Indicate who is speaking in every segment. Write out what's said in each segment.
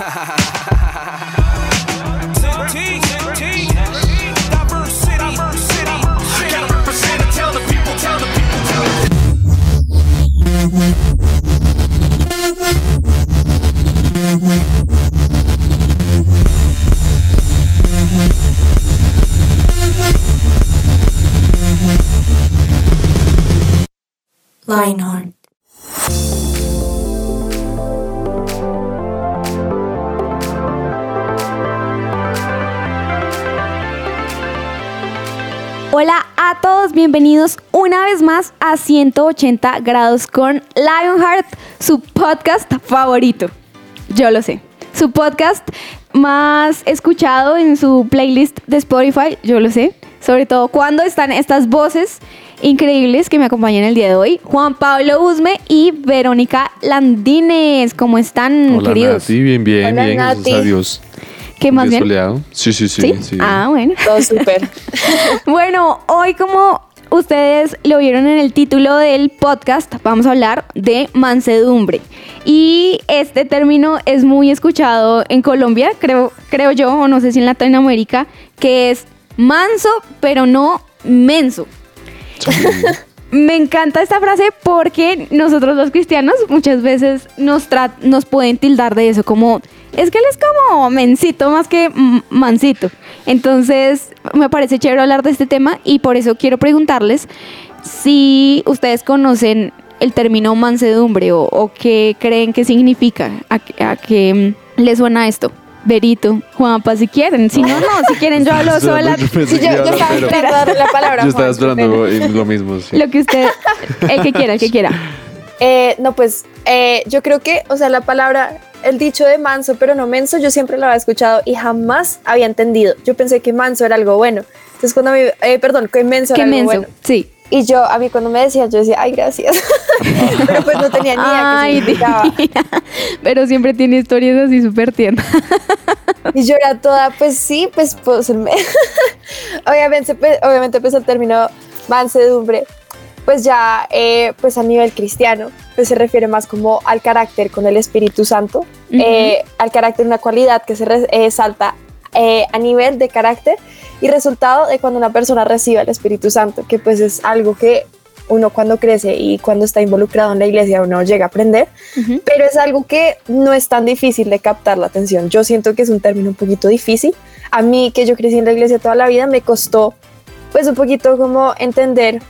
Speaker 1: ha
Speaker 2: ha ha ha bienvenidos una vez más a 180 grados con Lionheart, su podcast favorito. Yo lo sé. Su podcast más escuchado en su playlist de Spotify, yo lo sé. Sobre todo cuando están estas voces increíbles que me acompañan el día de hoy. Juan Pablo Usme y Verónica Landines. ¿Cómo están,
Speaker 3: Hola,
Speaker 2: queridos?
Speaker 3: Nati, bien, bien,
Speaker 4: Hola,
Speaker 3: bien, gracias
Speaker 4: Nati.
Speaker 3: a Dios.
Speaker 2: ¿Qué más bien?
Speaker 3: soleado. Sí, sí, sí.
Speaker 2: ¿Sí?
Speaker 3: sí.
Speaker 2: Ah, bueno.
Speaker 4: Todo súper.
Speaker 2: Bueno, hoy como ustedes lo vieron en el título del podcast, vamos a hablar de mansedumbre. Y este término es muy escuchado en Colombia, creo, creo yo, o no sé si en Latinoamérica, que es manso, pero no menso. Me encanta esta frase porque nosotros los cristianos muchas veces nos, nos pueden tildar de eso, como es que él es como mensito más que mansito. Entonces me parece chévere hablar de este tema y por eso quiero preguntarles si ustedes conocen el término mansedumbre o, o qué creen que significa, a, qué- a qué mm, les suena esto. Berito, Juanpa, si quieren, si no, no, si quieren yo hablo sola.
Speaker 3: Yo
Speaker 4: yo, estaba esperando darle la palabra.
Speaker 3: Yo estaba esperando lo mismo, sí.
Speaker 2: Lo que usted, el que quiera, el que quiera.
Speaker 4: Eh, no, pues eh, yo creo que, o sea, la palabra, el dicho de manso, pero no menso, yo siempre lo había escuchado y jamás había entendido. Yo pensé que manso era algo bueno. Entonces, cuando me, eh, perdón, que menso era algo bueno.
Speaker 2: sí.
Speaker 4: Y yo, a mí cuando me decían, yo decía, ay, gracias. pero pues no tenía ni idea
Speaker 2: Ay,
Speaker 4: qué.
Speaker 2: Pero siempre tiene historias así súper tiernas.
Speaker 4: Y yo era toda, pues sí, pues, pues me- obviamente, pues, obviamente, pues el término mansedumbre, pues ya, eh, pues a nivel cristiano, pues se refiere más como al carácter con el Espíritu Santo, eh, al carácter, una cualidad que se resalta a nivel de carácter y resultado de cuando una persona recibe el Espíritu Santo, que pues es algo que uno cuando crece y cuando está involucrado en la iglesia uno llega a aprender, pero es algo que no es tan difícil de captar la atención. Yo siento que es un término un poquito difícil. A mí, que yo crecí en la iglesia toda la vida, me costó pues un poquito como entender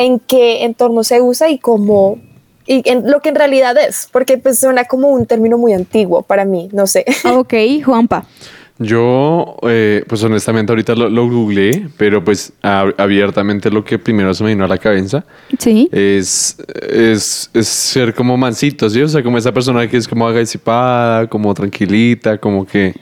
Speaker 4: en qué entorno se usa y cómo y en lo que en realidad es, porque pues suena como un término muy antiguo para mí, no sé.
Speaker 2: Ok, Juanpa.
Speaker 3: Yo, eh, pues honestamente ahorita lo, lo googleé, pero pues a- abiertamente lo que primero se me vino a la cabeza
Speaker 2: Sí.
Speaker 3: es, es, es ser como mansito, ¿sí? O sea, como esa persona que es como agasipada, como tranquilita, como que...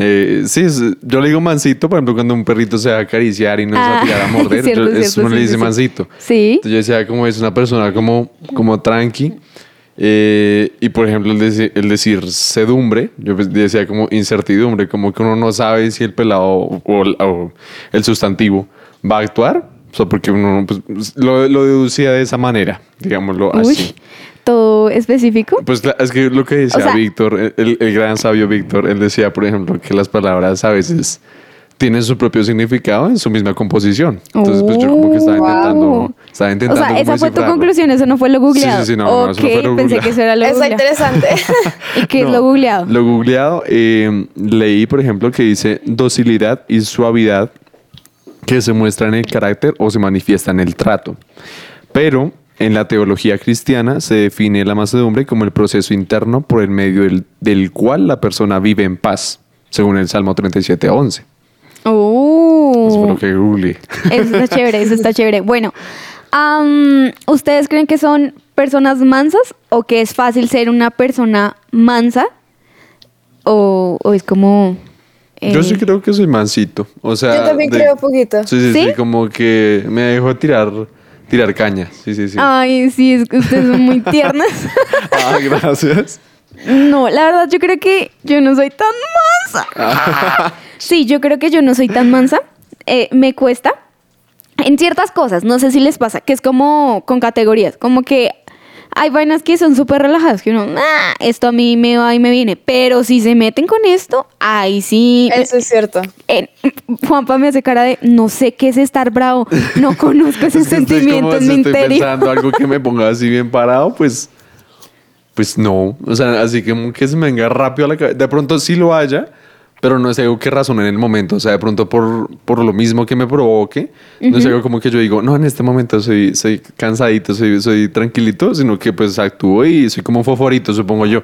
Speaker 3: eh, sí, es- yo le digo mansito, por ejemplo, cuando un perrito se va a acariciar y no se va a
Speaker 2: Ah,
Speaker 3: tirar a morder,
Speaker 2: cierto,
Speaker 3: yo- eso
Speaker 2: cierto,
Speaker 3: uno le dice
Speaker 2: sí,
Speaker 3: mansito.
Speaker 2: Sí.
Speaker 3: Entonces yo decía como es una persona como, como tranqui. eh, y por ejemplo el, deci- el decir sedumbre, yo pues decía como incertidumbre, como que uno no sabe si el pelado o, o el sustantivo va a actuar. O sea, porque uno pues, lo, lo deducía de esa manera, digámoslo
Speaker 2: Uy,
Speaker 3: así.
Speaker 2: Todo específico.
Speaker 3: Pues es que lo que decía
Speaker 2: O sea-
Speaker 3: Víctor, el, el gran sabio Víctor, él decía, por ejemplo, que las palabras a veces tienen su propio significado en su misma composición. Entonces, pues yo como que estaba
Speaker 2: Oh,
Speaker 3: intentando,
Speaker 2: wow.
Speaker 3: estaba
Speaker 2: O
Speaker 3: intentando
Speaker 2: sea, esa fue tu conclusión, eso no fue lo googleado.
Speaker 3: Sí, sí, sí, no, no,
Speaker 2: ok,
Speaker 3: eso no fue lo
Speaker 2: pensé
Speaker 3: googleado.
Speaker 2: que eso era lo
Speaker 4: Está
Speaker 2: googleado.
Speaker 4: interesante.
Speaker 2: ¿Y qué es
Speaker 3: No,
Speaker 2: lo googleado?
Speaker 3: Lo googleado, eh, leí, por ejemplo, que dice docilidad y suavidad que se muestra en el carácter o se manifiesta en el trato. Pero en la teología cristiana se define la mansedumbre como el proceso interno por el medio del, del cual la persona vive en paz, según el Salmo 37, 11.
Speaker 2: Oh.
Speaker 3: Eso fue lo que googleé.
Speaker 2: Eso está chévere, eso está chévere. Bueno, ¿ustedes creen que son personas mansas o que es fácil ser una persona mansa? ¿O, o es como... eh,
Speaker 3: Yo sí creo que soy mansito. O sea,
Speaker 4: Yo también
Speaker 3: de-
Speaker 4: creo un poquito.
Speaker 3: Sí, sí, sí,
Speaker 2: ¿Sí?
Speaker 3: como que me dejo tirar, tirar caña. Sí, sí, sí.
Speaker 2: Ay, sí, es que ustedes son muy tiernas.
Speaker 3: Ah, gracias.
Speaker 2: No, la verdad yo creo que yo no soy tan mansa. Sí, yo creo que yo no soy tan mansa. Eh, me cuesta en ciertas cosas, no sé si les pasa, que es como con categorías, como que hay vainas que son súper relajadas, que uno, "Ah, esto a mí me va y me viene. Pero si se meten con esto, ahí sí.
Speaker 4: Eso es cierto.
Speaker 2: Eh, Juanpa me hace cara de, no sé qué es estar bravo, no conozco ese
Speaker 3: Es que estoy
Speaker 2: sentimiento
Speaker 3: como-
Speaker 2: en mi
Speaker 3: estoy
Speaker 2: interior.
Speaker 3: pensando algo que me ponga así bien parado, pues, pues no. O sea, así como que se me venga rápido a la cabeza. De pronto sí lo haya, pero no es algo que razone en el momento. O sea, de pronto por, por lo mismo que me provoque, no es algo como que yo digo, no, en este momento soy, soy cansadito, soy, soy tranquilito, sino que pues actúo y soy como un foforito, supongo yo.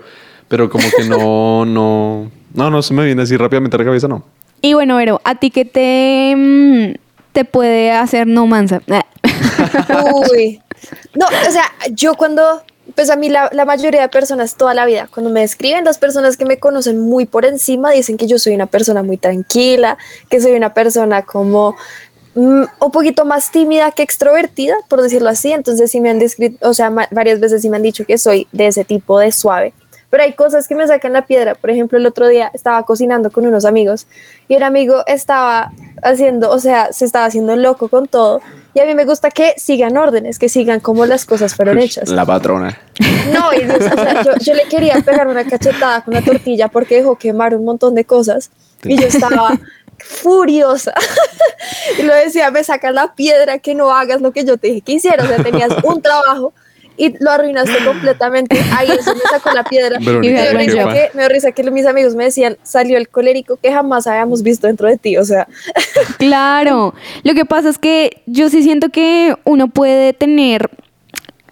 Speaker 3: Pero como que no, no, no, no se me viene así rápidamente a la cabeza, no.
Speaker 2: Y bueno, Vero, ¿a ti qué te, mm, te puede hacer no mansa?
Speaker 4: Uy. No, o sea, yo cuando, pues a mí la, mayoría de personas toda la vida, cuando me describen, las personas que me conocen muy por encima dicen que yo soy una persona muy tranquila, que soy una persona como mm, un poquito más tímida que extrovertida, por decirlo así. Entonces sí me han descrito, o sea, varias veces sí me han dicho que soy de ese tipo de suave. Pero hay cosas que me sacan la piedra. Por ejemplo, el otro día estaba cocinando con unos amigos y un amigo estaba haciendo, o sea, se estaba haciendo loco con todo. Y a mí me gusta que sigan órdenes, que sigan como las cosas fueron hechas.
Speaker 3: La patrona.
Speaker 4: No, y Dios, o sea, yo, yo le quería pegar una cachetada con la tortilla porque dejó quemar un montón de cosas y yo estaba furiosa. y lo decía, me sacas la piedra que no hagas lo que yo te dije que hicieras. O sea, tenías un trabajo y lo arruinaste completamente. Ahí eso me sacó la piedra.
Speaker 3: Verónica,
Speaker 4: y me dio
Speaker 2: ¿qué
Speaker 4: risa que, me dio risa que mis amigos me decían, salió el colérico que jamás habíamos visto dentro de ti. O sea,
Speaker 2: Claro, lo que pasa es que yo sí siento que uno puede tener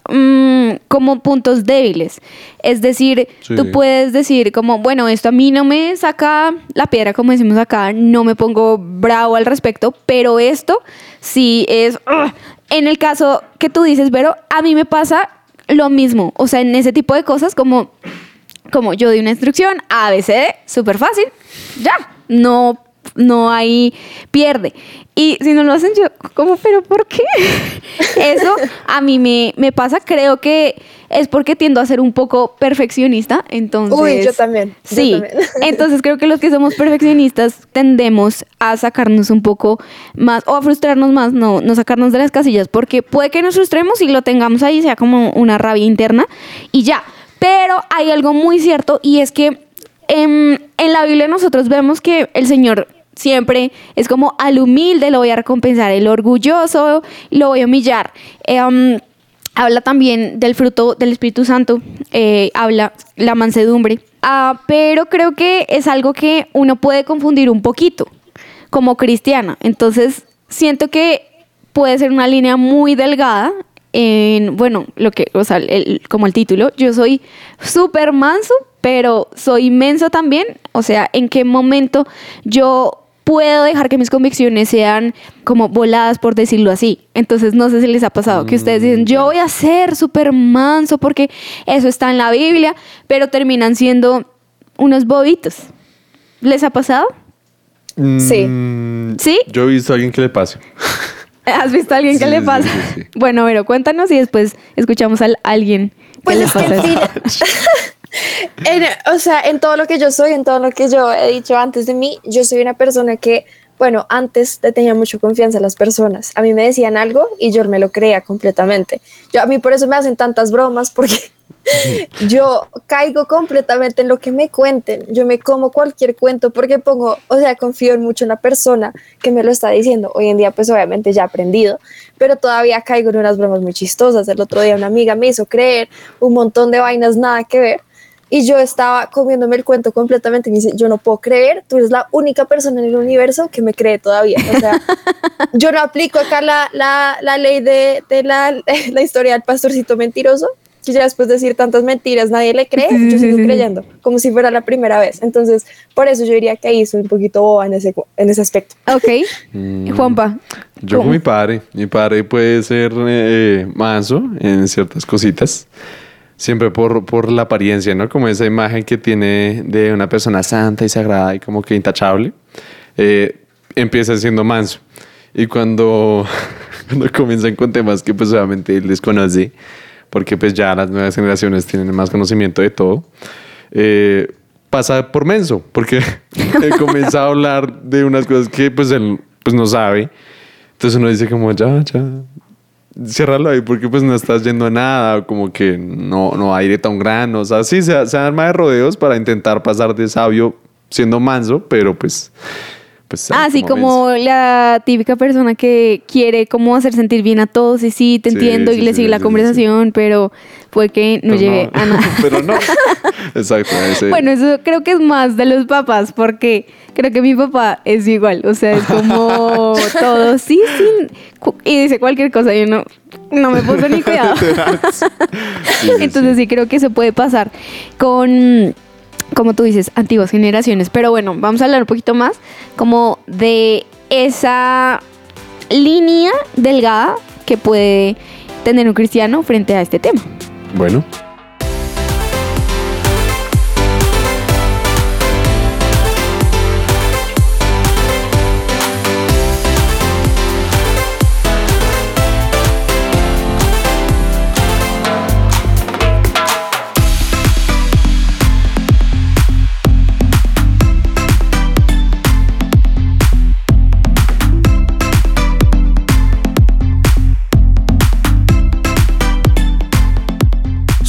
Speaker 2: mm, como puntos débiles. Es decir,
Speaker 3: Sí.
Speaker 2: tú puedes decir como, bueno, esto a mí no me saca la piedra, como decimos acá, no me pongo bravo al respecto, pero esto sí es... ugh. En el caso que tú dices, Vero, a mí me pasa lo mismo. O sea, en ese tipo de cosas como como yo di una instrucción, ABCD, súper fácil, ya, no, no hay pierde. Y si no lo hacen yo, como, pero ¿por qué? Eso a mí me, me pasa, creo que es porque tiendo a ser un poco perfeccionista, entonces...
Speaker 4: uy, yo también. yo
Speaker 2: Sí,
Speaker 4: también.
Speaker 2: entonces creo que los que somos perfeccionistas tendemos a sacarnos un poco más o a frustrarnos más, no, no sacarnos de las casillas, porque puede que nos frustremos y lo tengamos ahí, sea como una rabia interna y ya. Pero hay algo muy cierto y es que em, en la Biblia nosotros vemos que el Señor siempre es como al humilde lo voy a recompensar, el orgulloso lo voy a humillar. Em, habla también del fruto del Espíritu Santo, eh, habla la mansedumbre. Ah, pero creo que es algo que uno puede confundir un poquito como cristiana. Entonces, siento que puede ser una línea muy delgada en, bueno, lo que, o sea, como el título, yo soy súper manso, pero soy inmenso también. O sea, ¿en qué momento yo puedo dejar que mis convicciones sean como voladas, por decirlo así? Entonces, no sé si les ha pasado que ustedes dicen, yo voy a ser súper manso porque eso está en la Biblia, pero terminan siendo unos bobitos. ¿Les ha pasado?
Speaker 4: Sí.
Speaker 3: Mm,
Speaker 2: ¿Sí?
Speaker 3: Yo he visto a alguien que le pase.
Speaker 2: ¿Has visto a alguien que
Speaker 3: Sí,
Speaker 2: le
Speaker 3: sí,
Speaker 2: pasa?
Speaker 3: sí, sí.
Speaker 2: Bueno, pero cuéntanos y después escuchamos a alguien que
Speaker 4: Pues
Speaker 2: le
Speaker 4: es que
Speaker 2: pasa
Speaker 4: al
Speaker 2: eso.
Speaker 4: en- o sea, en todo lo que yo soy, en todo lo que yo he dicho antes de mí, yo soy una persona que, bueno, antes le tenía mucha confianza a las personas. A mí me decían algo y yo me lo creía completamente. Yo, a mí por eso me hacen tantas bromas porque yo caigo completamente en lo que me cuenten. Yo me como cualquier cuento porque pongo, o sea, confío mucho en la persona que me lo está diciendo. Hoy en día, pues obviamente ya he aprendido, pero todavía caigo en unas bromas muy chistosas. El otro día una amiga me hizo creer un montón de vainas nada que ver. Y yo estaba comiéndome el cuento completamente y me dice, yo no puedo creer, tú eres la única persona en el universo que me cree todavía. O sea, yo no aplico acá la, la, la ley de, de la, la historia del pastorcito mentiroso, que ya después de decir tantas mentiras nadie le cree, yo sigo creyendo, como si fuera la primera vez. Entonces, por eso yo diría que ahí soy un poquito boba en ese, en ese aspecto.
Speaker 2: Ok.
Speaker 3: Mm.
Speaker 2: Juanpa.
Speaker 3: Yo
Speaker 2: ¿cómo?
Speaker 3: con mi padre. Mi padre puede ser eh, manso en ciertas cositas. Siempre por, por la apariencia, ¿no? Como esa imagen que tiene de una persona santa y sagrada y como que intachable. eh, empieza siendo manso. Y cuando, cuando comienzan con temas que pues obviamente él desconoce, porque pues ya las nuevas generaciones tienen más conocimiento de todo, eh, pasa por menso, porque él comienza a hablar de unas cosas que pues él pues no sabe. Entonces uno dice como, ya, ya, ciérralo ahí porque pues no estás yendo a nada, como que no, no hay tan grano, o sea, sí, se, se arma de rodeos para intentar pasar de sabio siendo manso, pero pues... pues
Speaker 2: Ah, sí, como la típica persona que quiere como hacer sentir bien a todos y sí, te
Speaker 3: Sí,
Speaker 2: entiendo
Speaker 3: sí,
Speaker 2: y le sigue la conversación, pero puede que no
Speaker 3: Pero
Speaker 2: llegue a nada.
Speaker 3: pero no. Exacto. ese-
Speaker 2: Bueno, eso creo que es más de los papás, porque creo que mi papá es igual, o sea, es como todo, sí, sí, y dice cualquier cosa, y no, no me puso ni cuidado. Entonces sí creo que se puede pasar con, como tú dices, antiguas generaciones. Pero bueno, vamos a hablar un poquito más como de esa línea delgada que puede tener un cristiano frente a este tema.
Speaker 3: Bueno.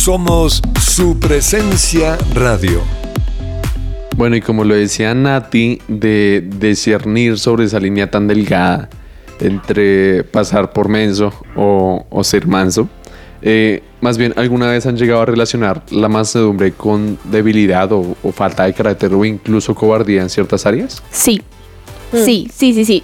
Speaker 1: Somos su presencia radio.
Speaker 3: Bueno, y como lo decía Nati, de discernir sobre esa línea tan delgada entre pasar por menso o, o ser manso, eh, más bien, ¿alguna vez han llegado a relacionar la mansedumbre con debilidad o, o falta de carácter o incluso cobardía en ciertas áreas?
Speaker 2: Sí. Sí, sí, sí, sí.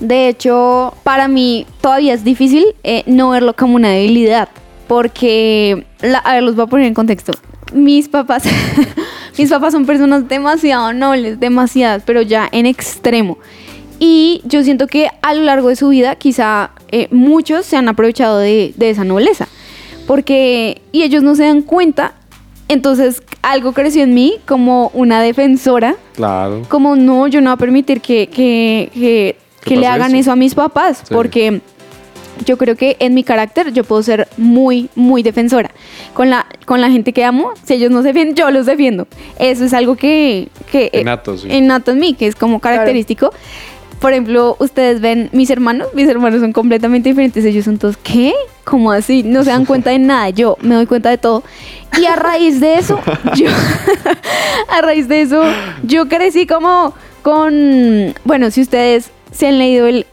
Speaker 2: De hecho, para mí todavía es difícil eh, no verlo como una debilidad. Porque, la- a ver, los voy a poner en contexto. Mis papás, mis papás son personas demasiado nobles, demasiadas, pero ya en extremo. Y yo siento que a lo largo de su vida, quizá eh, muchos se han aprovechado de, de esa nobleza. Porque, y ellos no se dan cuenta. Entonces, algo creció en mí como una defensora
Speaker 3: Claro.
Speaker 2: como no, yo no voy a permitir que, que, que,
Speaker 3: ¿Qué
Speaker 2: que le hagan
Speaker 3: eso?
Speaker 2: eso a mis papás,
Speaker 3: Sí.
Speaker 2: porque yo creo que en mi carácter yo puedo ser muy, muy defensora. Con la, con la gente que amo, si ellos no se defienden, yo los defiendo. Eso es algo que... que eh,
Speaker 3: Innato, sí.
Speaker 2: innato en mí, que es como característico. Por ejemplo, ustedes ven mis hermanos, mis hermanos son completamente diferentes. Ellos son todos, ¿qué? ¿Cómo así? No se dan cuenta de nada. Yo me doy cuenta de todo. Y a raíz de eso, yo, a raíz de eso, yo crecí como con, bueno, si ustedes se han leído el,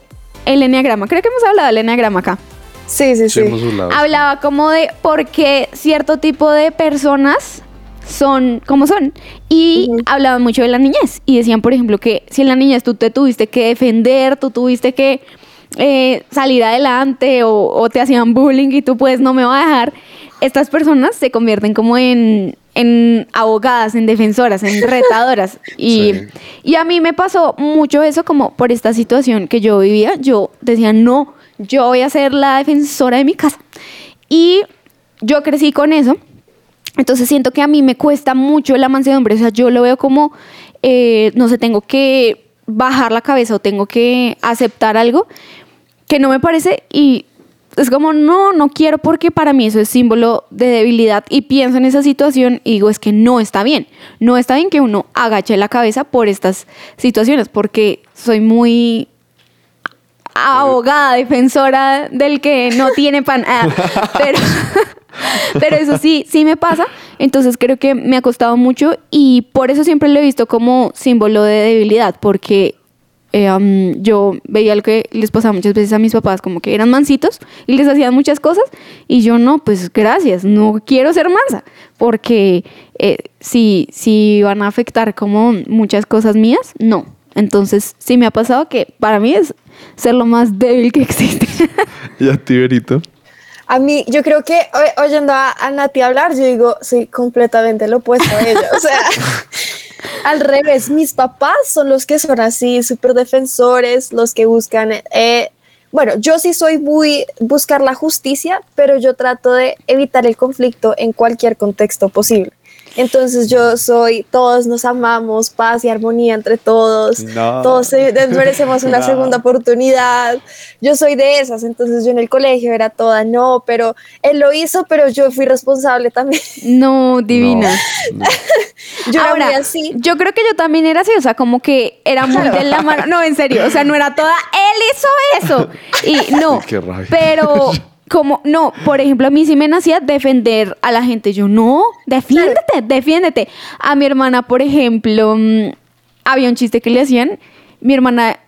Speaker 2: el enneagrama, creo que hemos hablado del enneagrama acá.
Speaker 4: Sí, sí,
Speaker 3: Sí,
Speaker 4: sí.
Speaker 3: hemos hablado.
Speaker 2: Hablaba como de por qué cierto tipo de personas son como son. Y
Speaker 4: Ujú.
Speaker 2: hablaban mucho de la niñez. Y decían, por ejemplo, que si en la niñez tú te tuviste que defender, tú tuviste que eh, salir adelante o, o te hacían bullying y tú pues no me va a dejar. Estas personas se convierten como en, en abogadas, en defensoras, en retadoras. Y,
Speaker 3: Sí.
Speaker 2: y a mí me pasó mucho eso como por esta situación que yo vivía. Yo decía, no, yo voy a ser la defensora de mi casa. Y yo crecí con eso. Entonces siento que a mí me cuesta mucho la mansedumbre. O sea, yo lo veo como, eh, no sé, tengo que bajar la cabeza o tengo que aceptar algo que no me parece y es como, no, no quiero porque para mí eso es símbolo de debilidad y pienso en esa situación y digo, es que no está bien. No está bien que uno agache la cabeza por estas situaciones porque soy muy abogada, defensora del que no tiene pan. Ah, pero, pero eso sí, sí me pasa. Entonces creo que me ha costado mucho y por eso siempre lo he visto como símbolo de debilidad, porque eh, um, yo veía lo que les pasaba muchas veces a mis papás, como que eran mansitos y les hacían muchas cosas y yo no, pues gracias, no quiero ser mansa, porque eh, si, si van a afectar como muchas cosas mías, no. Entonces sí me ha pasado que para mí es ser lo más débil que existe.
Speaker 3: ¿Y a ti, Berito?
Speaker 4: A mí, yo creo que oyendo a, a Nati hablar, yo digo, sí, completamente lo opuesto a ella. O sea, al revés, mis papás son los que son así, súper defensores, los que buscan. eh, bueno, yo sí soy muy buscar la justicia, pero yo trato de evitar el conflicto en cualquier contexto posible. Entonces yo soy, todos nos amamos, paz y armonía entre todos,
Speaker 3: No.
Speaker 4: todos merecemos una
Speaker 3: No.
Speaker 4: segunda oportunidad. Yo soy de esas, entonces yo en el colegio era toda, no, pero él lo hizo, pero yo fui responsable también.
Speaker 2: No, divina.
Speaker 3: No.
Speaker 4: Yo era
Speaker 2: Ahora,
Speaker 4: muy así.
Speaker 2: yo creo que yo también era así, o sea, como que era muy de la mano. No, en serio, o sea, no era toda, él hizo eso. Y no,
Speaker 3: Qué rabia.
Speaker 2: pero como, no, por ejemplo, a mí sí me nacía defender a la gente. Yo, no, defiéndete, defiéndete. A mi hermana, por ejemplo, mm, había un chiste que le hacían. Mi hermana,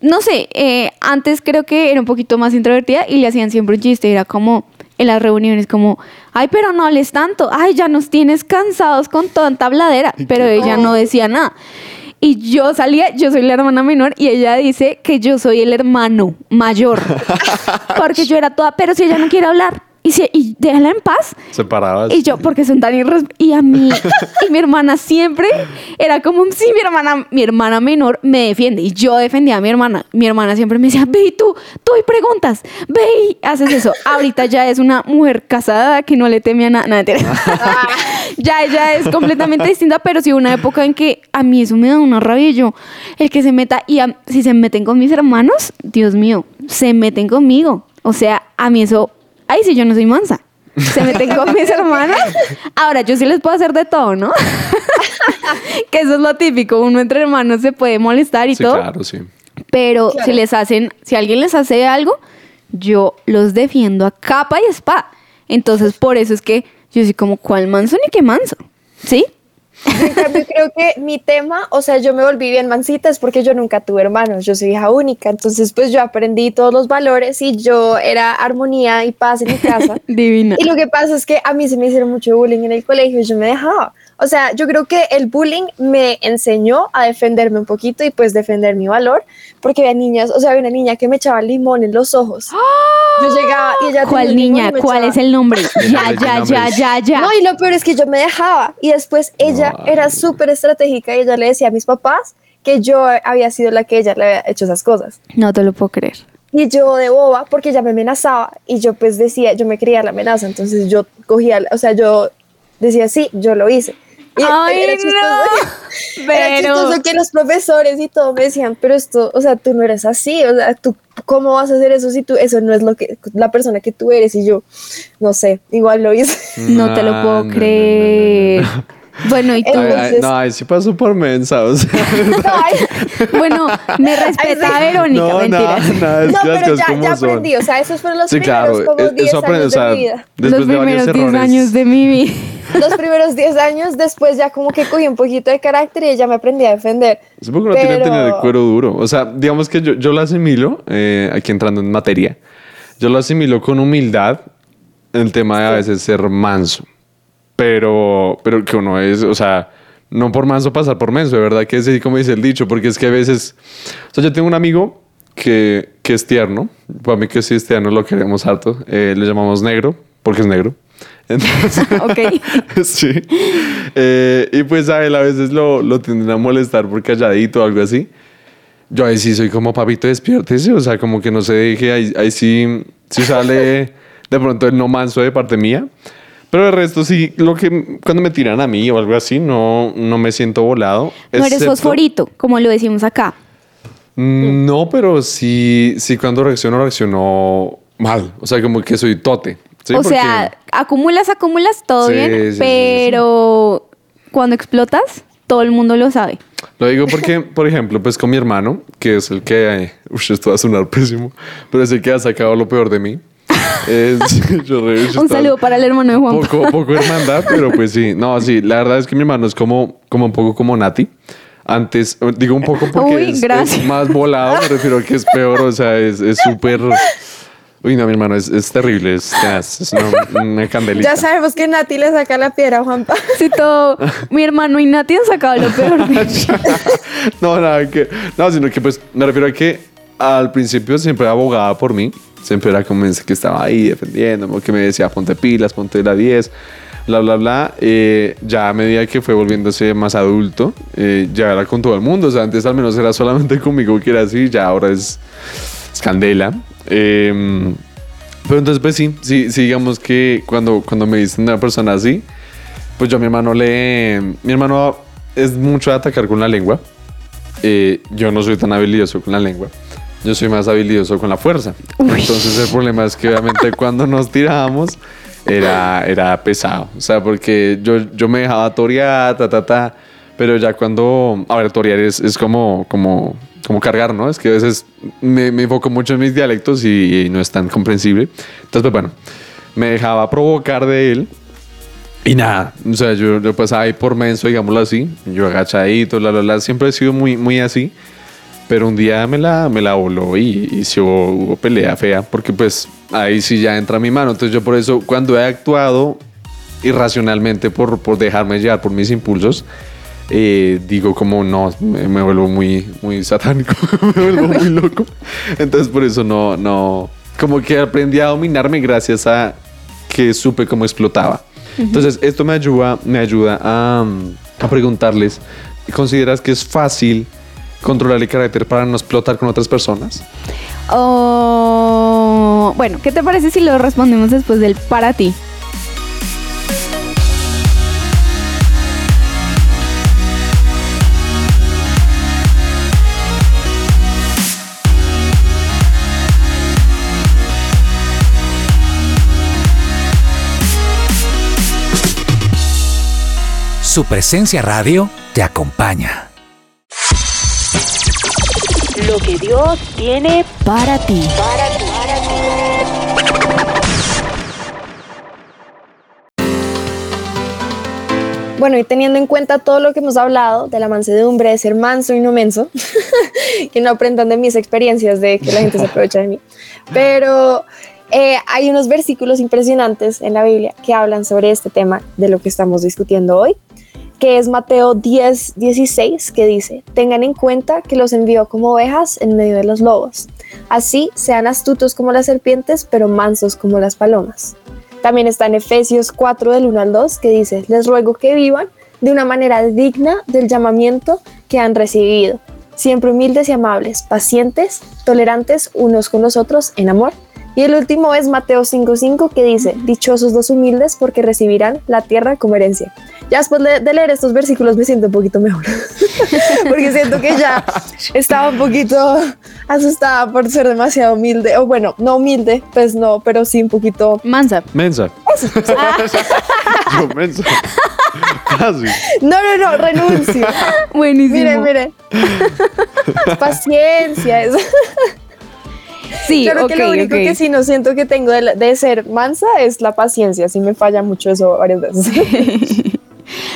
Speaker 2: no sé, eh, antes creo que era un poquito más introvertida y le hacían siempre un chiste. Era como en las reuniones, como, ay, pero no les tanto. Ay, ya nos tienes cansados con tanta habladera. Pero ella no decía nada. Y yo salía, yo soy la hermana menor y ella dice que yo soy el hermano mayor. Porque yo era toda, pero si ella no quiere hablar y, si, y déjala en paz.
Speaker 3: Separabas.
Speaker 2: Y yo, porque son tan irres... Y a mí, y mi hermana siempre era como, sí, mi hermana, mi hermana menor me defiende. Y yo defendía a mi hermana. Mi hermana siempre me decía, ve y tú, tú y preguntas, ve y haces eso. Ahorita ya es una mujer casada que no le teme a nada. Ya ella es completamente distinta, pero sí hubo una época en que a mí eso me da una rabia. y Yo, el que se meta, y a- si se meten con mis hermanos, Dios mío, se meten conmigo. O sea, a mí eso, ay, si yo no soy mansa. Se meten con mis hermanos. Ahora, yo sí les puedo hacer de todo, ¿no? que eso es lo típico. Uno entre hermanos se puede molestar y
Speaker 3: Sí,
Speaker 2: todo.
Speaker 3: claro, sí.
Speaker 2: Pero
Speaker 4: Claro.
Speaker 2: si les hacen, si alguien les hace algo, yo los defiendo a capa y espada. Entonces, por eso es que yo soy como, ¿cuál manso ni qué manso? ¿Sí?
Speaker 4: En cambio, creo que mi tema, o sea, yo me volví bien mansita es porque yo nunca tuve hermanos, yo soy hija única, entonces pues yo aprendí todos los valores y yo era armonía y paz en mi casa.
Speaker 2: Divina.
Speaker 4: Y lo que pasa es que a mí se me hicieron mucho bullying en el colegio y yo me dejaba. O sea, yo creo que el bullying me enseñó a defenderme un poquito y pues defender mi valor, porque había niñas, o sea, había una niña que me echaba limón en los ojos. Yo llegaba y ella tenía
Speaker 2: ¿Cuál niña?
Speaker 4: y me
Speaker 2: ¿Cuál
Speaker 4: echaba-
Speaker 2: es el nombre? Ya, ya, ya, ya, ya.
Speaker 4: no, y lo peor es que yo me dejaba. Y después ella
Speaker 3: No,
Speaker 4: era súper estratégica y ella le decía a mis papás que yo había sido la que ella le había hecho esas cosas.
Speaker 2: No te lo puedo creer.
Speaker 4: Y yo de boba, porque ella me amenazaba y yo pues decía, yo me creía la amenaza, entonces yo cogía, o sea, yo decía, sí, yo lo hice. Y
Speaker 2: Ay,
Speaker 4: era chistoso,
Speaker 2: no.
Speaker 4: era
Speaker 2: Pero...
Speaker 4: chistoso que los profesores y todo me decían, pero esto, o sea, tú no eres así, o sea, tú, ¿cómo vas a hacer eso si tú, eso no es lo que, la persona que tú eres? Y yo, no sé, igual lo hice.
Speaker 2: No te lo
Speaker 3: No,
Speaker 2: puedo
Speaker 3: no, no,
Speaker 2: creer.
Speaker 3: no, no.
Speaker 2: Bueno, y tú.
Speaker 4: Entonces-
Speaker 3: no, ay, sí pasó por mensa, o sea.
Speaker 4: Ay,
Speaker 2: Bueno, me respeta
Speaker 4: sí.
Speaker 2: Verónica,
Speaker 3: no,
Speaker 2: mentira.
Speaker 3: nada, nada, es
Speaker 4: no,
Speaker 3: que las
Speaker 4: pero ya, ya
Speaker 3: son.
Speaker 4: aprendí, o sea, esos fueron los
Speaker 3: Sí,
Speaker 4: primeros
Speaker 3: claro,
Speaker 4: como
Speaker 3: e-
Speaker 4: 10
Speaker 3: eso aprende, o
Speaker 4: años
Speaker 3: sea,
Speaker 4: de mi vida.
Speaker 3: después
Speaker 2: Los
Speaker 3: de varios
Speaker 2: primeros 10
Speaker 3: errores.
Speaker 2: años de mi vida.
Speaker 4: Los primeros 10 años, después ya como que cogí un poquito de carácter y ya me aprendí a defender.
Speaker 3: Supongo que no tiene que
Speaker 4: Pero-
Speaker 3: tener el cuero duro. O sea, digamos que yo, yo lo asimilo, eh, aquí entrando en materia, yo lo asimilo con humildad el tema de a veces ser manso. Pero, pero que uno es, o sea, no por manso pasar por menso, de verdad que es así como dice el dicho, porque es que a veces, o sea, yo tengo un amigo que, que es tierno, para mí que sí es tierno, lo queremos harto, eh, le llamamos negro, porque es negro. Entonces,
Speaker 2: Ok.
Speaker 3: sí. Eh, y pues a él a veces lo, lo tienden a molestar por calladito o algo así. Yo ahí sí soy como papito, despiértese. O sea, como que no se deje. Ahí, ahí sí, sí sale de pronto el no manso de parte mía. Pero el resto sí, lo que cuando me tiran a mí o algo así, no, no me siento volado.
Speaker 2: No eres
Speaker 3: excepto-
Speaker 2: fosforito, como lo decimos acá.
Speaker 3: Mm, No, pero sí, sí cuando reacciono, reacciono mal. O sea, como que soy tote. ¿Sí?
Speaker 2: o
Speaker 3: Porque-
Speaker 2: sea, acumulas, acumulas, todo
Speaker 3: Sí,
Speaker 2: bien,
Speaker 3: sí,
Speaker 2: pero cuando explotas, todo el mundo lo sabe.
Speaker 3: Lo digo porque, por ejemplo, pues con mi hermano, que es el que, uff, esto va a sonar pésimo, pero es el que ha sacado lo peor de mí. Es, yo
Speaker 2: Un saludo para el hermano de Juan.
Speaker 3: Poco, poco hermandad, pero pues sí. No, sí, la verdad es que mi hermano es como, como un poco como Nati. Antes, digo un poco porque
Speaker 2: Uy,
Speaker 3: es, es más volado, me refiero a que es peor, o sea, es es súper... Uy, no, mi hermano, es, es terrible, es, es una, una candelita.
Speaker 4: Ya sabemos que Nati le saca la piedra a Juanpa.
Speaker 2: Sí, todo. Mi hermano y Nati han sacado lo peor
Speaker 3: no, nada que. No, sino que pues me refiero a que al principio siempre abogaba por mí. Siempre era como ese que estaba ahí defendiéndome, que me decía ponte pilas, ponte la 10, bla, bla, bla. Eh, ya a medida que fue volviéndose más adulto, eh, ya era con todo el mundo. O sea, antes al menos era solamente conmigo que era así, ya ahora es, es candela. Eh, pero entonces, pues sí, sí, sí, digamos que cuando, cuando me dicen una persona así, pues yo a mi hermano le... Mi hermano es mucho de atacar con la lengua. Eh, yo no soy tan habilidoso con la lengua. Yo soy más habilidoso con la fuerza. Entonces el problema es que obviamente cuando nos tirábamos era, era pesado. O sea, porque yo, yo me dejaba torear, ta, ta, ta. Pero ya cuando... A ver, torear es, es como, como como cargar, ¿no? Es que a veces me, me enfoco mucho en mis dialectos y, y no es tan comprensible. Entonces, pues bueno, me dejaba provocar de él. Y nada, o sea, yo, yo pasaba ahí por menso, digámoslo así. Yo agachadito, la, la, la. Siempre he sido muy, muy así. Pero un día me la, me la voló y, y sí hubo, hubo pelea fea. Porque pues ahí sí ya entra mi mano. Entonces yo por eso cuando he actuado irracionalmente por, por dejarme llevar por mis impulsos, eh, digo como no, me, me vuelvo muy, muy satánico, me vuelvo muy loco. Entonces por eso no, no, como que aprendí a dominarme gracias a que supe cómo explotaba. Entonces esto me ayuda, me ayuda a, a preguntarles, ¿consideras que es fácil controlar el carácter para no explotar con otras personas?
Speaker 2: Oh, bueno, ¿qué te parece si lo respondemos después del para ti?
Speaker 5: Su presencia radio te acompaña.
Speaker 6: Lo que Dios tiene
Speaker 2: Para ti.
Speaker 4: Bueno, y teniendo en cuenta todo lo que hemos hablado de la mansedumbre, de ser manso y no menso, que no aprendan de mis experiencias de que la gente se aprovecha de mí, pero eh, hay unos versículos impresionantes en la Biblia que hablan sobre este tema de lo que estamos discutiendo hoy, que es Mateo 10, 16, que dice, tengan en cuenta que los envió como ovejas en medio de los lobos. Así sean astutos como las serpientes, pero mansos como las palomas. También está en Efesios 4 del 1 al 2 que dice, les ruego que vivan de una manera digna del llamamiento que han recibido, siempre humildes y amables, pacientes, tolerantes unos con los otros en amor. Y el último es Mateo 5:5 que dice, dichosos los humildes porque recibirán la tierra como herencia. Ya después de leer estos versículos me siento un poquito mejor, porque siento que ya estaba un poquito asustada por ser demasiado humilde, o bueno, no humilde, pues no, pero sí un poquito
Speaker 2: Mansa.
Speaker 3: Mensa. Yo, mensa. Casi.
Speaker 4: No, no, no, renuncio.
Speaker 2: Buenísimo.
Speaker 4: Miren, miren. Paciencia. es-
Speaker 2: Sí,
Speaker 4: claro que lo único que sí no siento que tengo de, la- de ser mansa es la paciencia. Sí me falla mucho eso varias veces.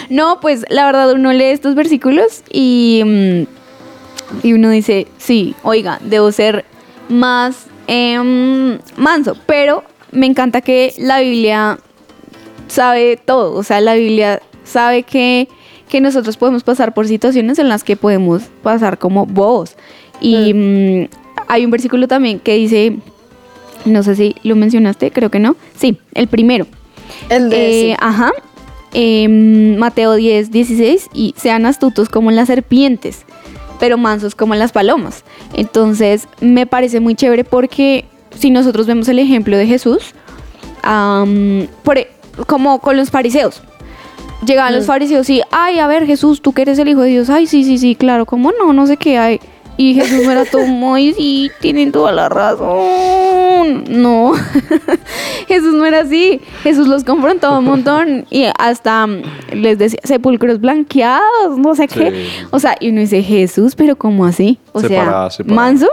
Speaker 2: No, pues la verdad uno lee estos versículos y, mm, y uno dice, sí, oiga, debo ser más em, manso, pero me encanta que la Biblia sabe todo, o sea, la Biblia sabe que, que nosotros podemos pasar por situaciones en las que podemos pasar como bobos. Y mm, hay un versículo también que dice, no sé si lo mencionaste, creo que no, sí, el primero.
Speaker 4: El de
Speaker 2: Eh, Ajá. Em, Mateo 10, 16. Y sean astutos como las serpientes, pero mansos como las palomas. Entonces, me parece muy chévere porque si nosotros vemos el ejemplo de Jesús, por e- como con los fariseos. Llegaban los fariseos y, ay, a ver, Jesús, tú que eres el Hijo de Dios. Ay, sí, sí, sí, claro, ¿cómo no? No sé qué hay. Y Jesús no era todo, ay, sí, tienen toda la razón. No, Jesús no era así. Jesús los confrontó un montón y hasta mm, les decía sepulcros blanqueados, no sé qué. O sea, y uno dice, Jesús, pero ¿cómo así? O
Speaker 3: Separada,
Speaker 2: sea,
Speaker 3: separada.
Speaker 2: manso.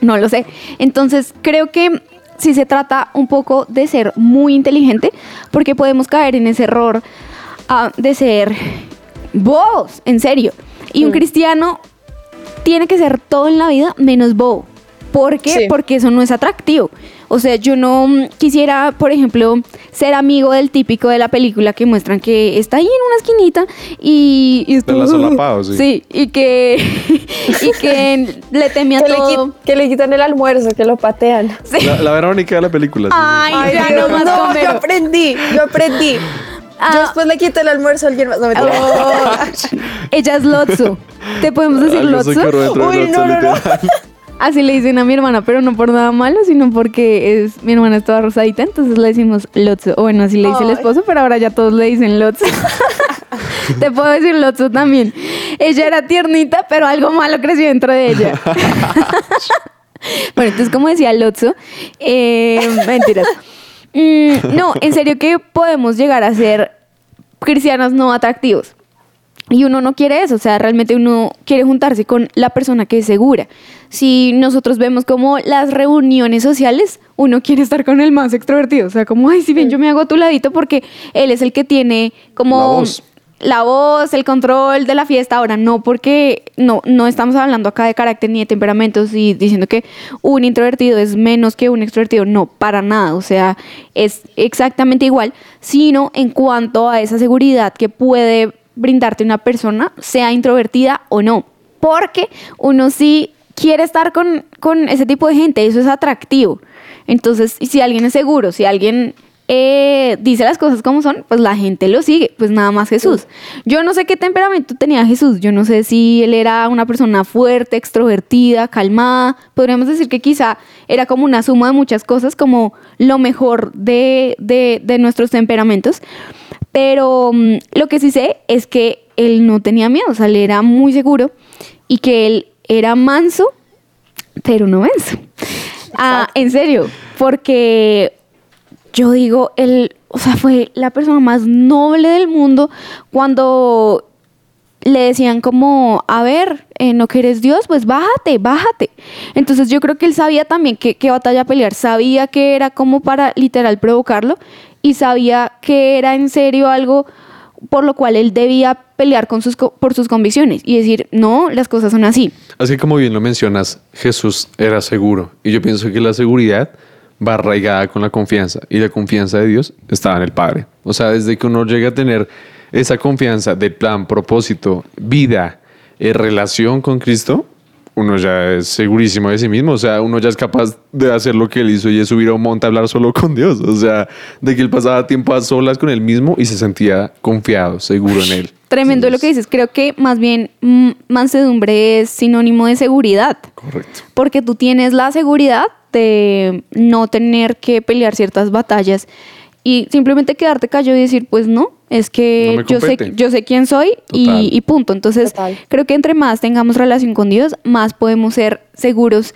Speaker 2: No lo sé. Entonces, creo que sí se trata un poco de ser muy inteligente, porque podemos caer en ese error ah, de ser bobos, en serio. Y un cristiano tiene que ser todo en la vida menos bobo. ¿Por qué?
Speaker 4: Sí.
Speaker 2: Porque eso no es atractivo. O sea, yo no mm, quisiera, por ejemplo, ser amigo del típico de la película que muestran que está ahí en una esquinita y, y está-
Speaker 3: la solapado, sí.
Speaker 2: Sí, y que, y que le teme a
Speaker 4: que, le
Speaker 2: todo.
Speaker 4: que le quitan el almuerzo, que lo patean.
Speaker 2: Sí.
Speaker 3: La, la Verónica de la película. sí, sí.
Speaker 2: Ay, ya no más
Speaker 4: no, yo aprendí, yo aprendí.
Speaker 2: Ah.
Speaker 4: Yo después le quito el almuerzo a alguien más. No, mentira.
Speaker 2: Oh, ella es Lotso. ¿Te podemos decir
Speaker 3: Ay, soy
Speaker 2: Lotso?
Speaker 4: Uy, no, no, no.
Speaker 2: Así le dicen a mi hermana, pero no por nada malo, sino porque es mi hermana es toda rosadita, entonces le decimos Lotso. O bueno, así le dice el esposo, pero ahora ya todos le dicen Lotso. Te puedo decir Lotso también. Ella era tiernita, pero algo malo creció dentro de ella. bueno, entonces como decía Lotso, eh, mentiras. Mm, no, en serio que podemos llegar a ser cristianos no atractivos. Y uno no quiere eso, o sea, realmente uno quiere juntarse con la persona que es segura. Si nosotros vemos como las reuniones sociales, uno quiere estar con el más extrovertido, o sea, como, ay, si bien yo me hago a tu ladito porque él es el que tiene como
Speaker 3: La voz.
Speaker 2: La voz, el control de la fiesta. Ahora, no porque no, no estamos hablando acá de carácter ni de temperamentos y diciendo que un introvertido es menos que un extrovertido. No, para nada. O sea, es exactamente igual, sino en cuanto a esa seguridad que puede brindarte una persona, sea introvertida o no. Porque uno sí quiere estar con, con ese tipo de gente, eso es atractivo. Entonces, si alguien es seguro, si alguien eh, dice las cosas como son, pues la gente lo sigue, pues nada más Jesús. Yo no sé qué temperamento tenía Jesús, yo no sé si él era una persona fuerte, extrovertida, calmada, podríamos decir que quizá era como una suma de muchas cosas, como lo mejor de, de- de nuestros temperamentos, pero mm, lo que sí sé es que él no tenía miedo, o sea, él era muy seguro y que él era manso, pero no menso. Ah, en serio, porque yo digo, él, o sea, fue la persona más noble del mundo cuando le decían como, a ver, eh, no que eres Dios, pues bájate, bájate. Entonces yo creo que él sabía también qué, qué batalla pelear, sabía que era como para literal provocarlo y sabía que era en serio algo por lo cual él debía pelear con sus, por sus convicciones y decir, no, las cosas son así.
Speaker 3: Así como bien lo mencionas, Jesús era seguro. Y yo pienso que la seguridad va arraigada con la confianza. Y la confianza de Dios estaba en el Padre. O sea, desde que uno llega a tener esa confianza del plan, propósito, vida, eh, relación con Cristo, uno ya es segurísimo de sí mismo. O sea, uno ya es capaz de hacer lo que él hizo y es subir a un monte a hablar solo con Dios. O sea, de que él pasaba tiempo a solas con él mismo y se sentía confiado, seguro en él.
Speaker 2: Tremendo lo que dices, creo que más bien mm, mansedumbre es sinónimo de seguridad.
Speaker 3: Correcto.
Speaker 2: porque tú tienes la seguridad de no tener que pelear ciertas batallas y simplemente quedarte callado y decir, pues no, es que
Speaker 3: No
Speaker 2: yo, sé, yo sé quién soy y, y punto. Entonces,
Speaker 4: Total.
Speaker 2: creo que entre más tengamos relación con Dios, más podemos ser seguros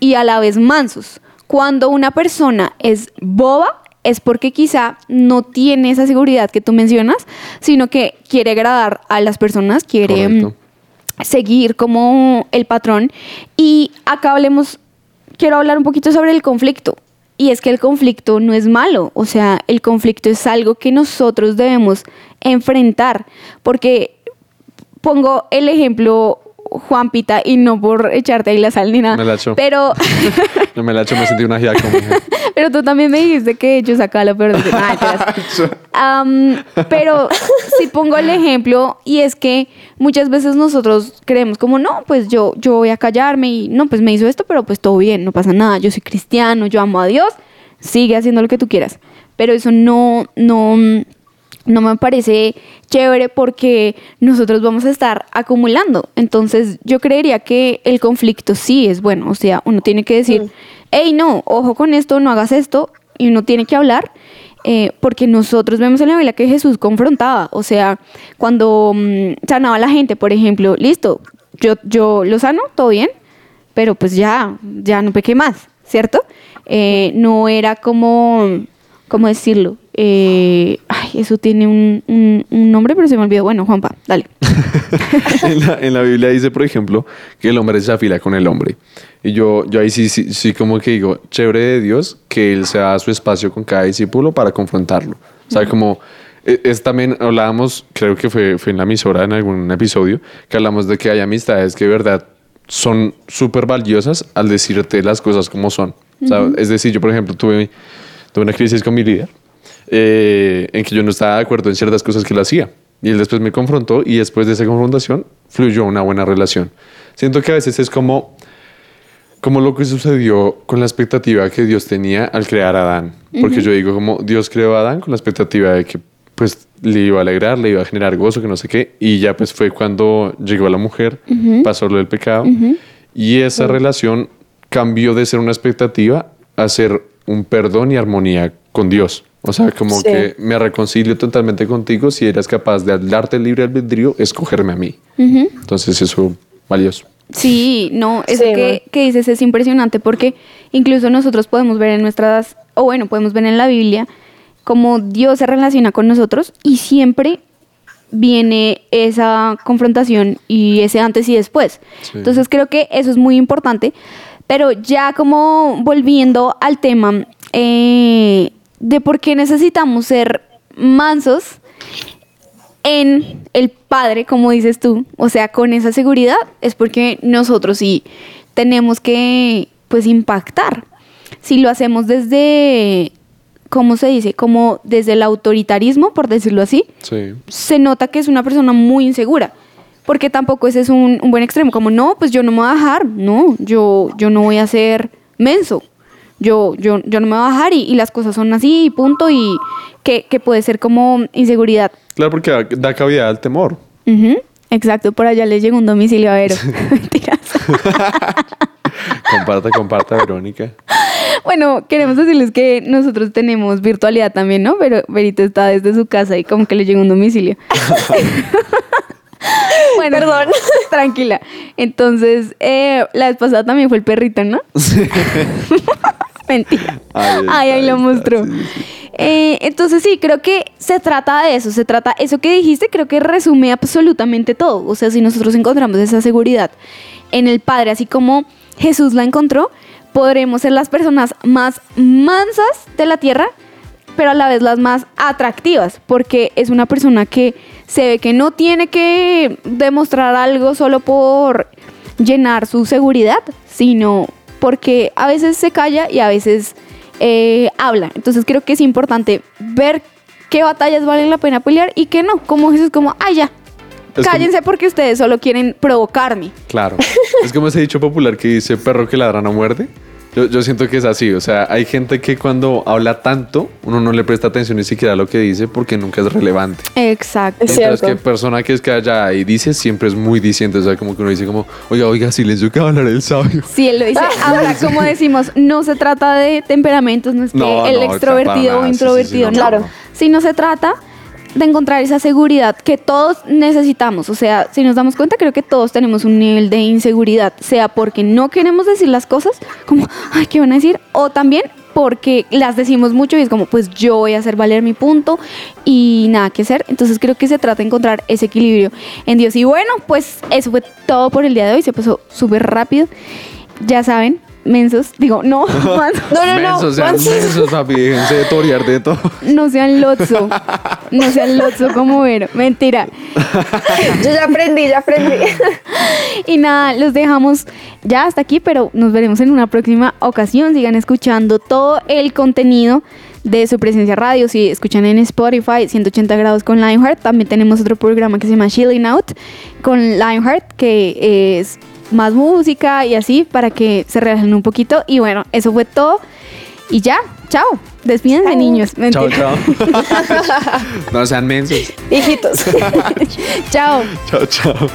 Speaker 2: y a la vez mansos. Cuando una persona es boba, es porque quizá no tiene esa seguridad que tú mencionas, sino que quiere agradar a las personas, quiere... mm,
Speaker 3: Correcto.
Speaker 2: seguir como el patrón. Y acá hablemos, quiero hablar un poquito sobre el conflicto. Y es que el conflicto no es malo, o sea, el conflicto es algo que nosotros debemos enfrentar, porque pongo el ejemplo Juan Pita y no por echarte ahí la sal ni nada,
Speaker 3: Me la echó.
Speaker 2: pero
Speaker 3: No me la he hecho, me sentí una giaca.
Speaker 2: pero tú también me dijiste que yo sacaba lo peor de mentiras. Am, pero si pongo el ejemplo, y es que muchas veces nosotros creemos como, no, pues yo, yo voy a callarme y no, pues me hizo esto, pero pues todo bien, no pasa nada, yo soy cristiano, yo amo a Dios, sigue haciendo lo que tú quieras. Pero eso no, no, no me parece chévere porque nosotros vamos a estar acumulando. Entonces yo creería que el conflicto sí es bueno. O sea, uno tiene que decir, hey, no, ojo con esto, no hagas esto. Y uno tiene que hablar. eh, porque nosotros vemos en la Biblia que Jesús confrontaba. O sea, cuando mm, sanaba a la gente, por ejemplo, listo, yo, yo lo sano, todo bien, pero pues ya, ya no pequé más, ¿cierto? Eh, no era como, ¿cómo decirlo? Eh, ay, eso tiene un, un- un nombre, pero se me olvidó. Bueno, Juanpa, dale.
Speaker 3: en, la, en la Biblia dice, por ejemplo, que el hombre se afila con el hombre. Y yo, yo ahí sí, sí, sí como que digo, chévere de Dios que Él se da su espacio con cada discípulo para confrontarlo. O sea, como e- es también, hablábamos, creo que fue, fue en la emisora en algún episodio, que hablamos de que hay amistades que de verdad son súper valiosas al decirte las cosas como son. O sea, Es decir, yo por ejemplo tuve, tuve una crisis con mi líder eh, en que yo no estaba de acuerdo en ciertas cosas que él hacía. Y él después me confrontó y después de esa confrontación fluyó una buena relación. Siento que a veces es como, como lo que sucedió con la expectativa que Dios tenía al crear a Adán. Porque yo digo como Dios creó a Adán con la expectativa de que pues le iba a alegrar, le iba a generar gozo, que no sé qué. Y ya pues fue cuando llegó la mujer, pasó lo del pecado. Y esa relación cambió de ser una expectativa a ser un perdón y armonía con Dios. O sea, como
Speaker 4: Sí.
Speaker 3: que me reconcilio totalmente contigo si eres capaz de darte el libre albedrío, escogerme a mí. Entonces eso valioso.
Speaker 2: Sí, no, eso
Speaker 4: Sí,
Speaker 2: que, que dices es impresionante porque incluso nosotros podemos ver en nuestras, o bueno, podemos ver en la Biblia cómo Dios se relaciona con nosotros y siempre viene esa confrontación y ese antes y después.
Speaker 3: Sí.
Speaker 2: Entonces creo que eso es muy importante. Pero ya como volviendo al tema eh, de por qué necesitamos ser mansos en el Padre, como dices tú, o sea, con esa seguridad, es porque nosotros sí tenemos que, pues, impactar. Si lo hacemos desde, ¿cómo se dice? Como desde el autoritarismo, por decirlo así,
Speaker 3: Sí.
Speaker 2: se nota que es una persona muy insegura. Porque tampoco ese es un, un buen extremo. Como, no, pues yo no me voy a bajar. No, yo, yo no voy a ser menso. Yo, yo, yo no me voy a bajar y, y las cosas son así y punto. Y que, que puede ser como inseguridad.
Speaker 3: Claro, porque da, da cavidad al temor.
Speaker 2: Ujú, Exacto, por allá les llegó un domicilio a Vero. Mentiras.
Speaker 3: Comparta, comparta, Verónica.
Speaker 2: Bueno, queremos decirles que nosotros tenemos virtualidad también, ¿no? Pero Verito está desde su casa y como que le llegó un domicilio. bueno,
Speaker 4: Perdón.
Speaker 2: Tranquila. Entonces, eh, la vez pasada también fue el perrito, ¿no? Mentira.
Speaker 3: Ahí está,
Speaker 2: Ay, ahí lo
Speaker 3: ahí
Speaker 2: mostró.
Speaker 3: sí, sí.
Speaker 2: Eh, entonces sí, creo que se trata de eso, se trata, eso que dijiste creo que resume absolutamente todo. O sea, si nosotros encontramos esa seguridad en el Padre, así como Jesús la encontró, podremos ser las personas más mansas de la tierra, pero a la vez las más atractivas, porque es una persona que se ve que no tiene que demostrar algo solo por llenar su seguridad, sino porque a veces se calla y a veces eh, habla. Entonces creo que es importante ver qué batallas valen la pena pelear y qué no. Como Jesús, como, ay ya,
Speaker 3: Es
Speaker 2: cállense porque ustedes solo quieren provocarme.
Speaker 3: Claro. es como ese dicho popular que dice perro que ladra no muerde. Yo, yo siento que es así. O sea, hay gente que cuando habla tanto, uno no le presta atención ni siquiera a lo que dice porque nunca es relevante.
Speaker 2: Exacto.
Speaker 4: Es
Speaker 3: Mientras
Speaker 4: cierto.
Speaker 3: que persona que es que allá y dice siempre es muy diciente. O sea, como que uno dice como, oiga, oiga, silencio que va a hablar el sabio.
Speaker 2: Sí, él lo dice. Ahora, como decimos, no se trata de temperamentos, no es que
Speaker 3: No,
Speaker 2: el
Speaker 3: no,
Speaker 2: extrovertido o
Speaker 3: sí, sí, sí,
Speaker 2: introvertido,
Speaker 3: no,
Speaker 2: no.
Speaker 4: Claro.
Speaker 2: Sino se trata de encontrar esa seguridad que todos necesitamos. O sea, si nos damos cuenta, creo que todos tenemos un nivel de inseguridad, sea porque no queremos decir las cosas, como, ay, ¿qué van a decir? O también porque las decimos mucho y es como, pues yo voy a hacer valer mi punto y nada que hacer. Entonces creo que se trata de encontrar ese equilibrio en Dios. Y bueno, pues eso fue todo por el día de hoy. Se pasó súper rápido. Ya saben, mensos, digo, no, mansos.
Speaker 4: No, no, no.
Speaker 3: Mensos, sean mensos, papi. Déjense de torear de todo.
Speaker 2: No sean lotso. No sean lotso como Vero. Mentira.
Speaker 4: Yo ya aprendí, ya aprendí.
Speaker 2: Y nada, los dejamos ya hasta aquí, pero nos veremos en una próxima ocasión. Sigan escuchando todo el contenido de su presencia radio. Si escuchan en Spotify, 180 grados con Lionheart. También tenemos otro programa que se llama Chilling Out con Lionheart, que es más música y así para que se relajen un poquito. Y bueno, eso fue todo. Y ya, chao. Despídense, niños.
Speaker 3: Chao,
Speaker 2: Mentira.
Speaker 3: chao. no sean mensos.
Speaker 4: Hijitos.
Speaker 2: chao.
Speaker 3: Chao, chao.